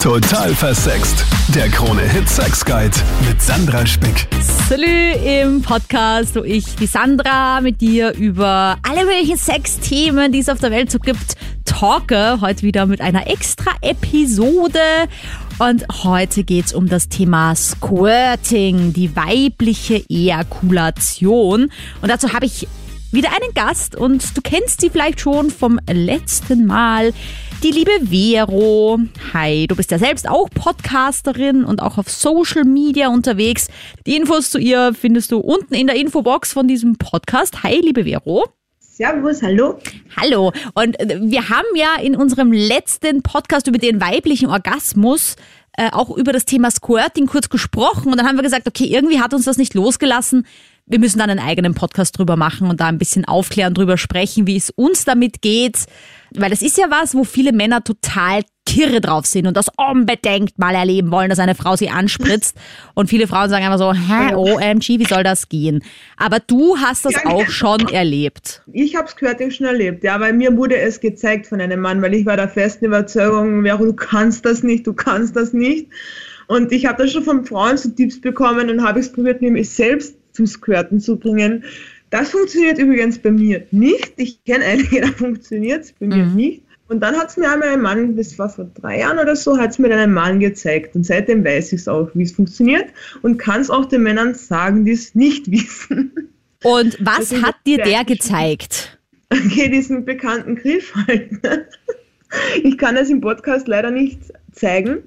Total versext. Der Krone Hit Sex Guide mit Sandra Spick. Salü im Podcast, wo ich, die Sandra, mit dir über alle möglichen Sexthemen, die es auf der Welt so gibt, talke. Heute wieder mit einer extra Episode. Und heute geht's um das Thema Squirting, die weibliche Ejakulation. Und dazu habe ich wieder einen Gast und du kennst sie vielleicht schon vom letzten Mal die liebe Vero. Hi, du bist ja selbst auch Podcasterin und auch auf Social Media unterwegs. Die Infos zu ihr findest du unten in der Infobox von diesem Podcast. Hi, liebe Vero. Servus, hallo. Hallo. Und äh, wir haben ja in unserem letzten Podcast über den weiblichen Orgasmus äh, auch über das Thema Squirting kurz gesprochen und dann haben wir gesagt, okay, irgendwie hat uns das nicht losgelassen. Wir müssen dann einen eigenen Podcast drüber machen und da ein bisschen aufklären, drüber sprechen, wie es uns damit geht. Weil das ist ja was, wo viele Männer total kirre drauf sind und das unbedingt mal erleben wollen, dass eine Frau sie anspritzt. Und viele Frauen sagen einfach so, hä, OMG, wie soll das gehen? Aber du hast das auch schon erlebt. Ich habe Squirting schon erlebt, ja, weil mir wurde es gezeigt von einem Mann, weil ich war der festen Überzeugung, Vero, du kannst das nicht, du kannst das nicht. Und ich habe da schon von Frauen so Tipps bekommen und habe es probiert, mich selbst zum Squirten zu bringen. Das funktioniert übrigens bei mir nicht. Ich kenne einige, da funktioniert es bei mir Mhm. nicht. Und dann hat es mir einmal ein Mann, das war vor drei Jahren oder so, hat es mir dann ein Mann gezeigt. Und seitdem weiß ich es auch, wie es funktioniert und kann es auch den Männern sagen, die es nicht wissen. Und was hat dir der gezeigt? Okay, diesen bekannten Griff halt. Ich kann das im Podcast leider nicht zeigen.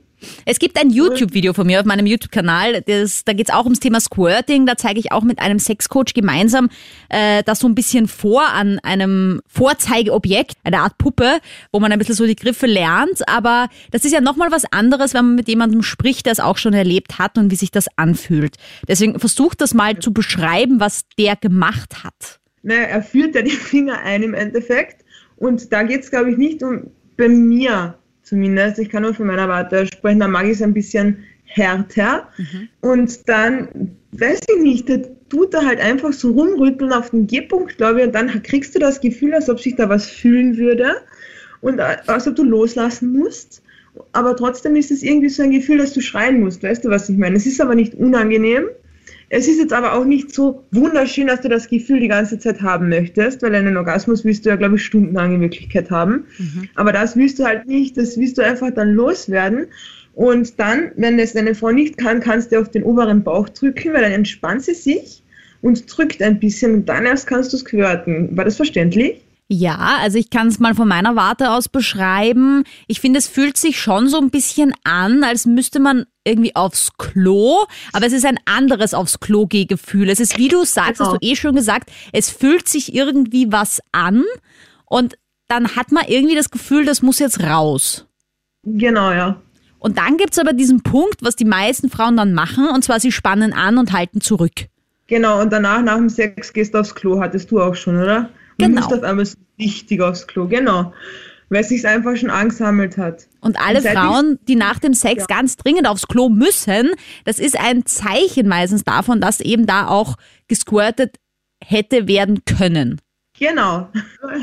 Es gibt ein YouTube-Video von mir auf meinem YouTube-Kanal. Da geht es auch ums Thema Squirting. Da zeige ich auch mit einem Sexcoach gemeinsam äh, das so ein bisschen vor an einem Vorzeigeobjekt, eine Art Puppe, wo man ein bisschen so die Griffe lernt. Aber das ist ja nochmal was anderes, wenn man mit jemandem spricht, der es auch schon erlebt hat und wie sich das anfühlt. Deswegen versuch das mal zu beschreiben, was der gemacht hat. Naja, er führt ja die Finger ein im Endeffekt. Und da geht es, glaube ich, nicht um, bei mir zumindest, ich kann nur von meiner Warte sprechen, da mag ich es ein bisschen härter. Und dann, weiß ich nicht, der tut da halt einfach so rumrütteln auf den G-Punkt, glaube ich, und dann kriegst du das Gefühl, als ob sich da was fühlen würde und als ob du loslassen musst. Aber trotzdem ist es irgendwie so ein Gefühl, dass du schreien musst, weißt du, was ich meine? Es ist aber nicht unangenehm. Es ist jetzt aber auch nicht so wunderschön, dass du das Gefühl die ganze Zeit haben möchtest, weil einen Orgasmus willst du ja, glaube ich, stundenlang in Wirklichkeit haben. Aber das willst du halt nicht, das willst du einfach dann loswerden. Und dann, wenn es deine Frau nicht kann, kannst du auf den oberen Bauch drücken, weil dann entspannt sie sich und drückt ein bisschen und dann erst kannst du squirten. War das verständlich? Ja, also ich kann es mal von meiner Warte aus beschreiben. Ich finde, es fühlt sich schon so ein bisschen an, als müsste man irgendwie aufs Klo, aber es ist ein anderes aufs Klo Gefühl. Es ist, wie du sagst, Genau. hast du eh schon gesagt, es fühlt sich irgendwie was an und dann hat man irgendwie das Gefühl, das muss jetzt raus. Genau, ja. Und dann gibt's aber diesen Punkt, was die meisten Frauen dann machen, und zwar sie spannen an und halten zurück. Genau, und danach, nach dem Sex, gehst du aufs Klo, hattest du auch schon, oder? Genau. musst auf einmal so richtig aufs Klo, genau. Weil es sich einfach schon angesammelt hat. Und alle Und Frauen, die nach dem Sex ganz dringend aufs Klo müssen, das ist ein Zeichen meistens davon, dass eben da auch gesquirtet hätte werden können. Genau,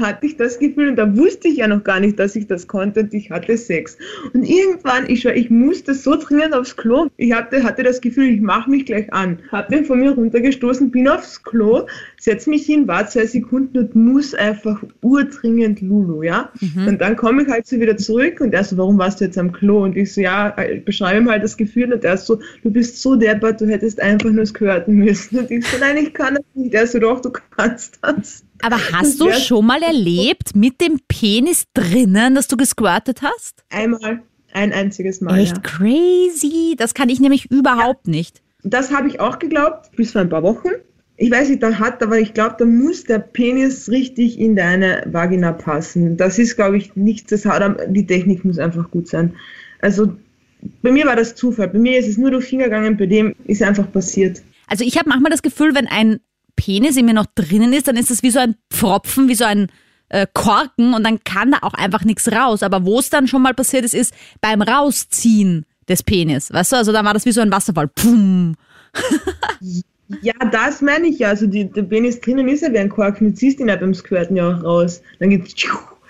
hatte ich das Gefühl und da wusste ich ja noch gar nicht, dass ich das konnte und ich hatte Sex. Und irgendwann, ich, schwör, ich musste so dringend aufs Klo. Ich hatte, hatte das Gefühl, ich mache mich gleich an. Hab den von mir runtergestoßen, bin aufs Klo, setz mich hin, war zwei Sekunden und muss einfach urdringend Lulu, ja. Und dann komme ich halt so wieder zurück und er so, warum warst du jetzt am Klo? Und ich so, ja, ich beschreibe ihm halt das Gefühl und er so, du bist so deppert, du hättest einfach nur squirten müssen. Und ich so, nein, ich kann das nicht. Er so, doch, du kannst das. Aber hast du schon mal erlebt mit dem Penis drinnen, dass du gesquirtet hast? Einmal, ein einziges Mal. Echt Ja. crazy. Das kann ich nämlich überhaupt nicht. Das habe ich auch geglaubt, bis vor ein paar Wochen. Ich weiß nicht, da hat, aber ich glaube, da muss der Penis richtig in deine Vagina passen. Das ist, glaube ich, nichts, das hat, die Technik muss einfach gut sein. Also, bei mir war das Zufall. Bei mir ist es nur durch Finger gegangen, bei dem ist einfach passiert. Also ich habe manchmal das Gefühl, wenn ein Penis in mir noch drinnen ist, dann ist das wie so ein Pfropfen, wie so ein äh, Korken und dann kann da auch einfach nichts raus. Aber wo es dann schon mal passiert ist, ist beim Rausziehen des Penis. Weißt du, also da war das wie so ein Wasserfall. Pum. Ja, das meine ich ja. Also, die, der Penis drinnen ist ja wie ein Kork. Du ziehst ihn ja beim Squirten ja auch raus. Dann geht's.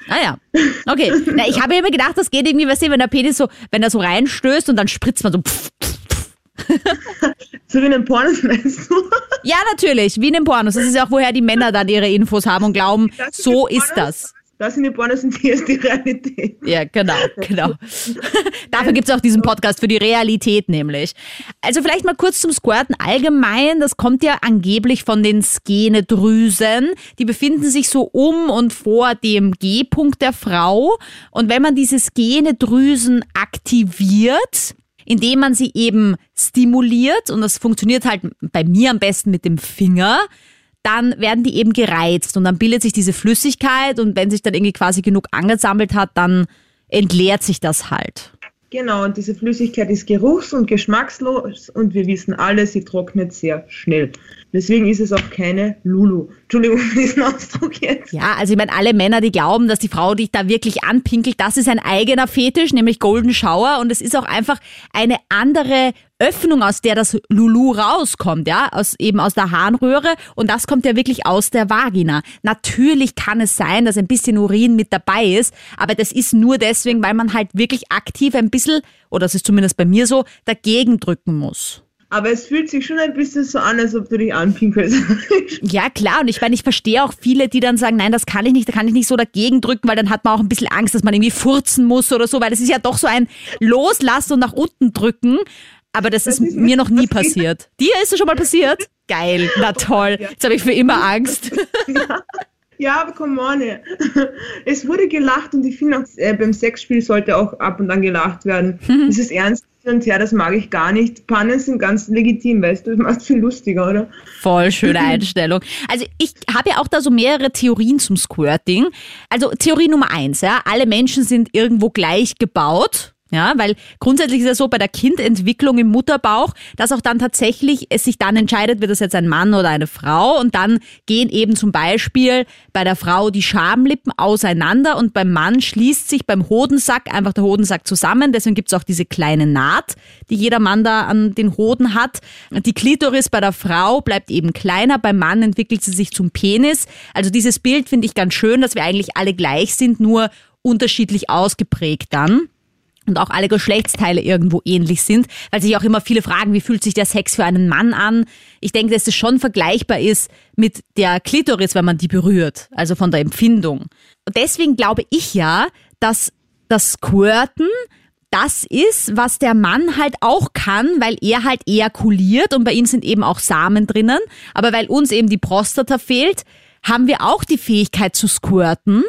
Ah ja. Okay. Na, ich habe immer gedacht, das geht irgendwie, weißt du, wenn der Penis so, wenn er so reinstößt und dann spritzt man so. Pff, pff, so wie in den Pornos meinst du? Ja, natürlich, wie in den Pornos. Das ist ja auch, woher die Männer dann ihre Infos haben und glauben, so ist das. Das sind die Pornos und hier ist die Realität. Ja, genau, genau. Dafür gibt es auch diesen Podcast für die Realität nämlich. Also vielleicht mal kurz zum Squirten allgemein. Das kommt ja angeblich von den Skenedrüsen. Die befinden sich so um und vor dem G-Punkt der Frau. Und wenn man diese Skenedrüsen aktiviert, indem man sie eben stimuliert, und das funktioniert halt bei mir am besten mit dem Finger, dann werden die eben gereizt und dann bildet sich diese Flüssigkeit und wenn sich dann irgendwie quasi genug angesammelt hat, dann entleert sich das halt. Genau, und diese Flüssigkeit ist geruchs- und geschmackslos und wir wissen alle, sie trocknet sehr schnell. Deswegen ist es auch keine Lulu. Entschuldigung für diesen Ausdruck jetzt. Ja, also ich meine, alle Männer, die glauben, dass die Frau dich da wirklich anpinkelt, das ist ein eigener Fetisch, nämlich Golden Shower und es ist auch einfach eine andere Öffnung, aus der das Lulu rauskommt, ja, aus, eben aus der Harnröhre und das kommt ja wirklich aus der Vagina. Natürlich kann es sein, dass ein bisschen Urin mit dabei ist, aber das ist nur deswegen, weil man halt wirklich aktiv ein bisschen, oder das ist zumindest bei mir so, dagegen drücken muss. Aber es fühlt sich schon ein bisschen so an, als ob du dich anpinkelst. ja, klar. Und ich meine, ich verstehe auch viele, die dann sagen, nein, das kann ich nicht, da kann ich nicht so dagegen drücken, weil dann hat man auch ein bisschen Angst, dass man irgendwie furzen muss oder so, weil das ist ja doch so ein Loslassen und nach unten drücken. Aber das, das ist, ist mir noch nie passiert. Dir ist es schon mal passiert? Geil, na toll. Jetzt habe ich für immer Angst. Ja. Ja, aber come on. Es wurde gelacht und ich finde auch äh, beim Sexspiel sollte auch ab und an gelacht werden. Mhm. Das ist ernst und her, das mag ich gar nicht. Pannen sind ganz legitim, weißt du, das macht viel lustiger, oder? Voll schöne Einstellung. Also ich habe ja auch da so mehrere Theorien zum Squirting. Also Theorie Nummer eins, ja, alle Menschen sind irgendwo gleich gebaut. Ja, weil grundsätzlich ist es so bei der Kindentwicklung im Mutterbauch, dass auch dann tatsächlich es sich dann entscheidet, wird das jetzt ein Mann oder eine Frau und dann gehen eben zum Beispiel bei der Frau die Schamlippen auseinander und beim Mann schließt sich beim Hodensack einfach der Hodensack zusammen. Deswegen gibt's auch diese kleine Naht, die jeder Mann da an den Hoden hat. Die Klitoris bei der Frau bleibt eben kleiner, beim Mann entwickelt sie sich zum Penis. Also dieses Bild finde ich ganz schön, dass wir eigentlich alle gleich sind, nur unterschiedlich ausgeprägt dann und auch alle Geschlechtsteile irgendwo ähnlich sind, weil sich auch immer viele fragen, wie fühlt sich der Sex für einen Mann an? Ich denke, dass es schon vergleichbar ist mit der Klitoris, wenn man die berührt, also von der Empfindung. Und deswegen glaube ich ja, dass das Squirten das ist, was der Mann halt auch kann, weil er halt ejakuliert und bei ihm sind eben auch Samen drinnen. Aber weil uns eben die Prostata fehlt, haben wir auch die Fähigkeit zu squirten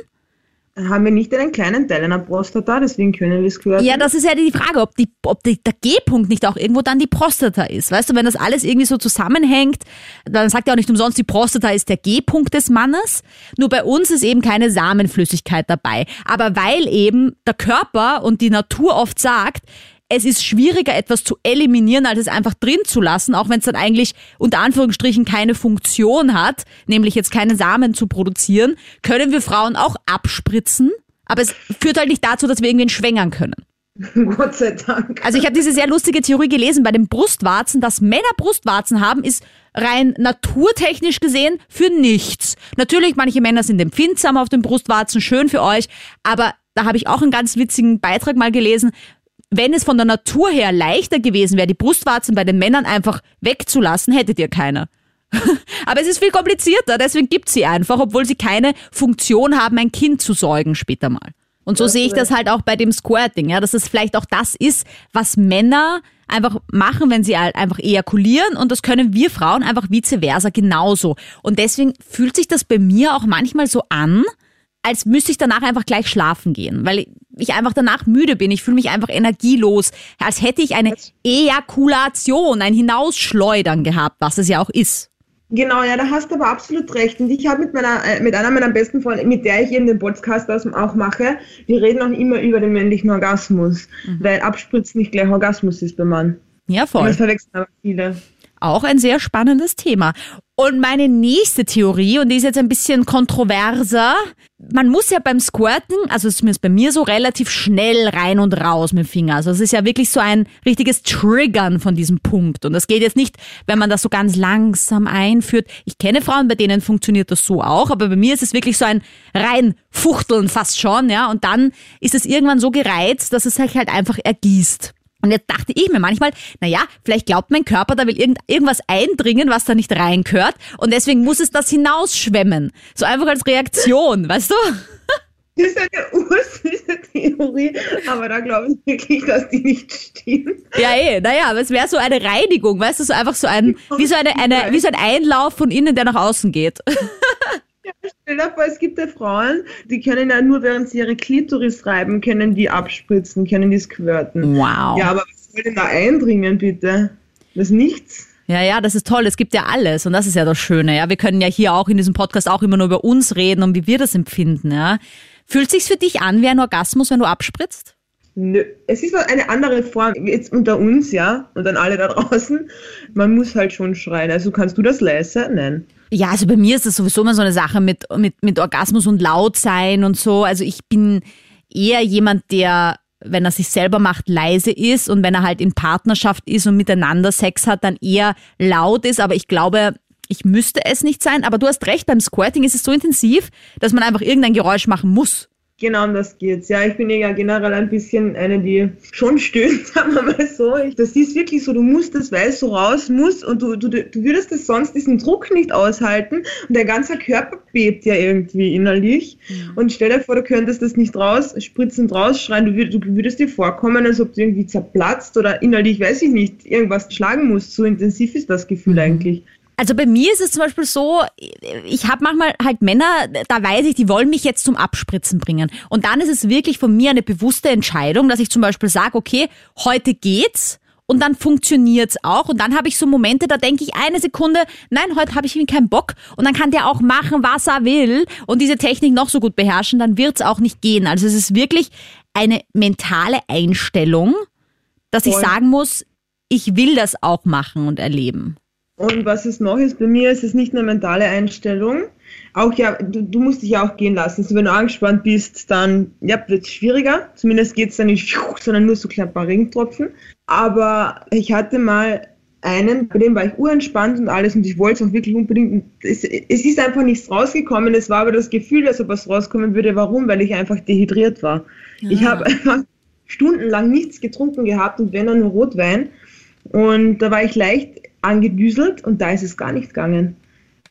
haben wir nicht einen kleinen Teil einer Prostata, deswegen können wir es quasi. Ja, das ist ja die Frage, ob, die, ob die, der G-Punkt nicht auch irgendwo dann die Prostata ist. Weißt du, wenn das alles irgendwie so zusammenhängt, dann sagt er auch nicht umsonst, die Prostata ist der G-Punkt des Mannes. Nur bei uns ist eben keine Samenflüssigkeit dabei. Aber weil eben der Körper und die Natur oft sagt, es ist schwieriger, etwas zu eliminieren, als es einfach drin zu lassen, auch wenn es dann eigentlich unter Anführungsstrichen keine Funktion hat, nämlich jetzt keine Samen zu produzieren, können wir Frauen auch abspritzen. Aber es führt halt nicht dazu, dass wir irgendwen schwängern können. Gott sei Dank. Also ich habe diese sehr lustige Theorie gelesen bei den Brustwarzen, dass Männer Brustwarzen haben, ist rein naturtechnisch gesehen für nichts. Natürlich, manche Männer sind empfindsam auf den Brustwarzen, schön für euch, aber da habe ich auch einen ganz witzigen Beitrag mal gelesen wenn es von der Natur her leichter gewesen wäre, die Brustwarzen bei den Männern einfach wegzulassen, hättet ihr keine. Aber es ist viel komplizierter, deswegen gibt sie einfach, obwohl sie keine Funktion haben, ein Kind zu säugen später mal. Und so sehe ich das halt auch bei dem Squirting, ja, dass es vielleicht auch das ist, was Männer einfach machen, wenn sie halt einfach ejakulieren und das können wir Frauen einfach vice versa genauso. Und deswegen fühlt sich das bei mir auch manchmal so an, als müsste ich danach einfach gleich schlafen gehen, weil ich einfach danach müde bin. Ich fühle mich einfach energielos, als hätte ich eine Ejakulation, ein Hinausschleudern gehabt, was es ja auch ist. Genau, ja, da hast du aber absolut recht. Und ich habe mit meiner, äh, mit einer meiner besten Freunde, mit der ich eben den Podcast auch mache, wir reden auch immer über den männlichen Orgasmus, mhm. weil Abspritzen nicht gleich Orgasmus ist beim Mann. Ja, voll. Das verwechseln aber viele. Auch ein sehr spannendes Thema. Und meine nächste Theorie, und die ist jetzt ein bisschen kontroverser, man muss ja beim Squirten, also zumindest bei mir so, relativ schnell rein und raus mit dem Finger. Also es ist ja wirklich so ein richtiges Triggern von diesem Punkt. Und das geht jetzt nicht, wenn man das so ganz langsam einführt. Ich kenne Frauen, bei denen funktioniert das so auch, aber bei mir ist es wirklich so ein reinfuchteln fast schon, ja. Und dann ist es irgendwann so gereizt, dass es sich halt einfach ergießt. Und jetzt dachte ich mir manchmal, naja, vielleicht glaubt mein Körper, da will irgend, irgendwas eindringen, was da nicht reingehört. Und deswegen muss es das hinausschwemmen. So einfach als Reaktion, weißt du? Das ist eine ursüße Theorie, aber da glaube ich wirklich, dass die nicht stimmt. Ja, eh, naja, aber es wäre so eine Reinigung, weißt du, so einfach so ein, wie so, eine, eine, wie so ein Einlauf von innen, der nach außen geht. Dir vor, es gibt ja Frauen, die können ja nur während sie ihre Klitoris reiben, können die abspritzen, können die squirten. Wow. Ja, aber was soll denn da eindringen, bitte? Das ist nichts. Ja, ja, das ist toll. Es gibt ja alles und das ist ja das Schöne. Ja, wir können ja hier auch in diesem Podcast auch immer nur über uns reden und wie wir das empfinden. Ja, fühlt sich's für dich an wie ein Orgasmus, wenn du abspritzt? Nö, es ist eine andere Form. Jetzt unter uns, ja, und dann alle da draußen. Man muss halt schon schreien. Also kannst du das leise? Nein. Ja, also bei mir ist das sowieso immer so eine Sache mit, mit, mit Orgasmus und laut sein und so. Also ich bin eher jemand, der, wenn er sich selber macht, leise ist und wenn er halt in Partnerschaft ist und miteinander Sex hat, dann eher laut ist. Aber ich glaube, ich müsste es nicht sein. Aber du hast recht, beim Squirting ist es so intensiv, dass man einfach irgendein Geräusch machen muss. Genau um das geht's. Ja, ich bin ja generell ein bisschen eine, die schon stöhnt, sagen wir mal so. Das ist wirklich so, du musst das, weil es so raus muss und du, du, du würdest das sonst diesen Druck nicht aushalten und dein ganzer Körper bebt ja irgendwie innerlich. Mhm. Und stell dir vor, du könntest das nicht raus, spritzend rausschreien, du, würd, du würdest dir vorkommen, als ob du irgendwie zerplatzt oder innerlich, weiß ich nicht, irgendwas schlagen musst. So intensiv ist das Gefühl mhm. eigentlich. Also bei mir ist es zum Beispiel so, ich habe manchmal halt Männer, da weiß ich, die wollen mich jetzt zum Abspritzen bringen. Und dann ist es wirklich von mir eine bewusste Entscheidung, dass ich zum Beispiel sage, okay, heute geht's. Und dann funktioniert's auch. Und dann habe ich so Momente, da denke ich eine Sekunde, nein, heute habe ich irgendwie keinen Bock. Und dann kann der auch machen, was er will und diese Technik noch so gut beherrschen, dann wird's auch nicht gehen. Also es ist wirklich eine mentale Einstellung, dass Voll. ich sagen muss, ich will das auch machen und erleben. Und was es noch ist, bei mir ist es nicht nur mentale Einstellung. Auch ja, du, du musst dich ja auch gehen lassen. Also wenn du angespannt bist, dann ja, wird es schwieriger. Zumindest geht es dann nicht, sondern nur so kleine paar Regentropfen. Aber ich hatte mal einen, bei dem war ich urentspannt und alles und ich wollte es auch wirklich unbedingt. Es, es, ist einfach nichts rausgekommen. Es war aber das Gefühl, dass etwas rauskommen würde. Warum? Weil ich einfach dehydriert war. Ja. Ich habe einfach stundenlang nichts getrunken gehabt und wenn dann nur Rotwein. Und da war ich leicht angedüselt und da ist es gar nicht gegangen.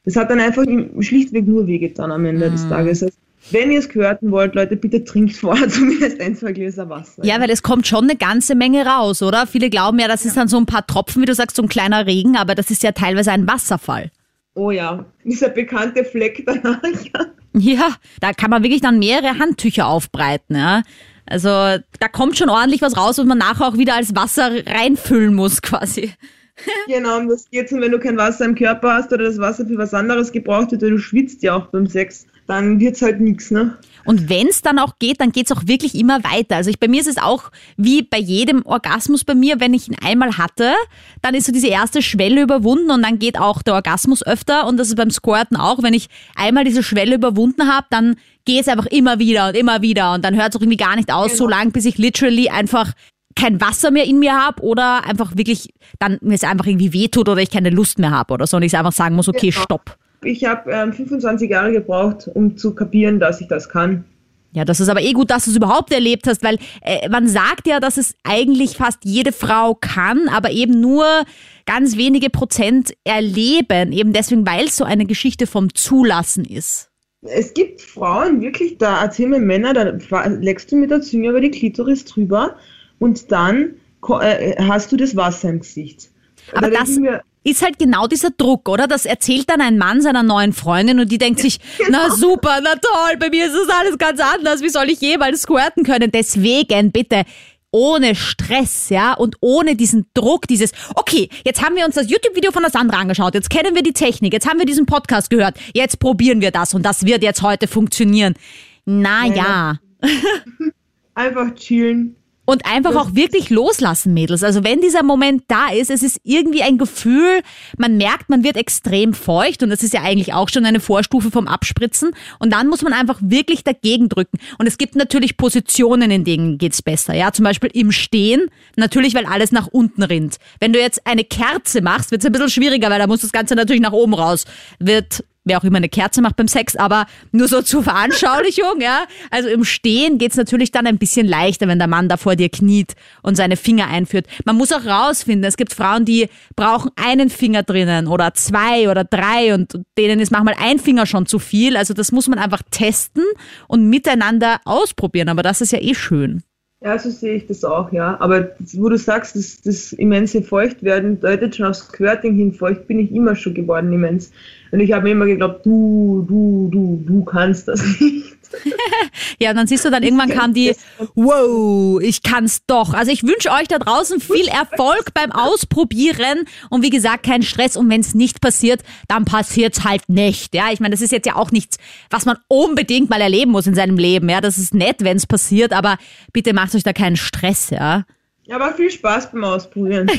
Das hat dann einfach schlichtweg nur wehgetan am Ende mhm. des Tages. Also, wenn ihr es gehörten wollt, Leute, bitte trinkt vorher zumindest ein, zwei Gläser Wasser. Ja, weil es kommt schon eine ganze Menge raus, oder? Viele glauben ja, das ja. ist dann so ein paar Tropfen, wie du sagst, so ein kleiner Regen, aber das ist ja teilweise ein Wasserfall. Oh ja, dieser bekannte Fleck danach. Ja, da kann man wirklich dann mehrere Handtücher aufbreiten, ja. Also da kommt schon ordentlich was raus, was man nachher auch wieder als Wasser reinfüllen muss, quasi. Genau, um das geht's. Und wenn du kein Wasser im Körper hast oder das Wasser für was anderes gebraucht wird, weil du schwitzt ja auch beim Sex, dann wird's halt nichts, ne? Und wenn es dann auch geht, dann geht's auch wirklich immer weiter. Also ich, bei mir ist es auch wie bei jedem Orgasmus bei mir, wenn ich ihn einmal hatte, dann ist so diese erste Schwelle überwunden und dann geht auch der Orgasmus öfter. Und das ist beim Squirten auch. Wenn ich einmal diese Schwelle überwunden habe, dann geht es einfach immer wieder und immer wieder. Und dann hört es auch irgendwie gar nicht aus, genau. so lang, bis ich literally einfach kein Wasser mehr in mir habe oder einfach wirklich dann mir es einfach irgendwie wehtut oder ich keine Lust mehr habe oder so und ich einfach sagen muss, okay, genau. stopp. Ich habe ähm, 25 Jahre gebraucht, um zu kapieren, dass ich das kann. Ja, das ist aber eh gut, dass du es überhaupt erlebt hast, weil äh, man sagt ja, dass es eigentlich fast jede Frau kann, aber eben nur ganz wenige Prozent erleben, eben deswegen, weil es so eine Geschichte vom Zulassen ist. Es gibt Frauen, wirklich, da erzählen mir Männer, da leckst du mit der Zunge über die Klitoris drüber und dann äh, hast du das Wasser im Gesicht. Aber das ist halt genau dieser Druck, oder? Das erzählt dann ein Mann seiner neuen Freundin und die denkt sich, genau. na super, na toll, bei mir ist das alles ganz anders, wie soll ich jemals squirten können? Deswegen bitte ohne Stress, ja, und ohne diesen Druck, dieses, okay, jetzt haben wir uns das YouTube-Video von der Sandra angeschaut, jetzt kennen wir die Technik, jetzt haben wir diesen Podcast gehört, jetzt probieren wir das und das wird jetzt heute funktionieren. Na ja. Einfach chillen, Und einfach auch wirklich loslassen, Mädels. Also wenn dieser Moment da ist, es ist irgendwie ein Gefühl, man merkt, man wird extrem feucht und das ist ja eigentlich auch schon eine Vorstufe vom Abspritzen. Und dann muss man einfach wirklich dagegen drücken. Und es gibt natürlich Positionen, in denen geht's besser. Ja, zum Beispiel im Stehen. Natürlich, weil alles nach unten rinnt. Wenn du jetzt eine Kerze machst, wird's ein bisschen schwieriger, weil da muss das Ganze natürlich nach oben raus. Wird wer auch immer eine Kerze macht beim Sex, aber nur so zur Veranschaulichung, ja. Also im Stehen geht's natürlich dann ein bisschen leichter, wenn der Mann da vor dir kniet und seine Finger einführt. Man muss auch rausfinden, es gibt Frauen, die brauchen einen Finger drinnen oder zwei oder drei und denen ist manchmal ein Finger schon zu viel. Also das muss man einfach testen und miteinander ausprobieren, aber das ist ja eh schön. Ja, so sehe ich das auch, ja. Aber wo du sagst, das, das immense Feuchtwerden deutet schon aufs Squirting hin. Feucht bin ich immer schon geworden, immens. Und ich habe mir immer geglaubt, du, du, du, du kannst das nicht. Ja, und dann siehst du dann irgendwann kam die, wow, ich kann's doch. Also ich wünsche euch da draußen viel Erfolg beim Ausprobieren und wie gesagt, kein Stress. Und wenn es nicht passiert, dann passiert's halt nicht. Ja, ich meine, das ist jetzt ja auch nichts, was man unbedingt mal erleben muss in seinem Leben. Ja, das ist nett, wenn es passiert, aber bitte macht euch da keinen Stress. Ja, aber viel Spaß beim Ausprobieren.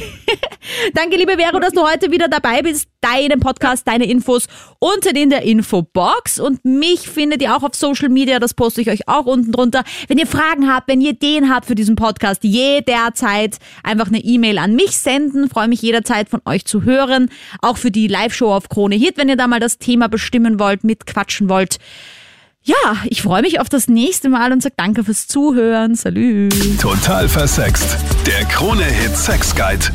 Danke, liebe Vero, dass du heute wieder dabei bist. Deinen Podcast, deine Infos unten in der Infobox. Und mich findet ihr auch auf Social Media. Das poste ich euch auch unten drunter. Wenn ihr Fragen habt, wenn ihr Ideen habt für diesen Podcast, jederzeit einfach eine E-Mail an mich senden. Freue mich jederzeit von euch zu hören. Auch für die Live-Show auf Krone Hit, wenn ihr da mal das Thema bestimmen wollt, mitquatschen wollt. Ja, ich freue mich auf das nächste Mal und sage danke fürs Zuhören. Salü. Total versext. Der Krone-Hit Sex Guide.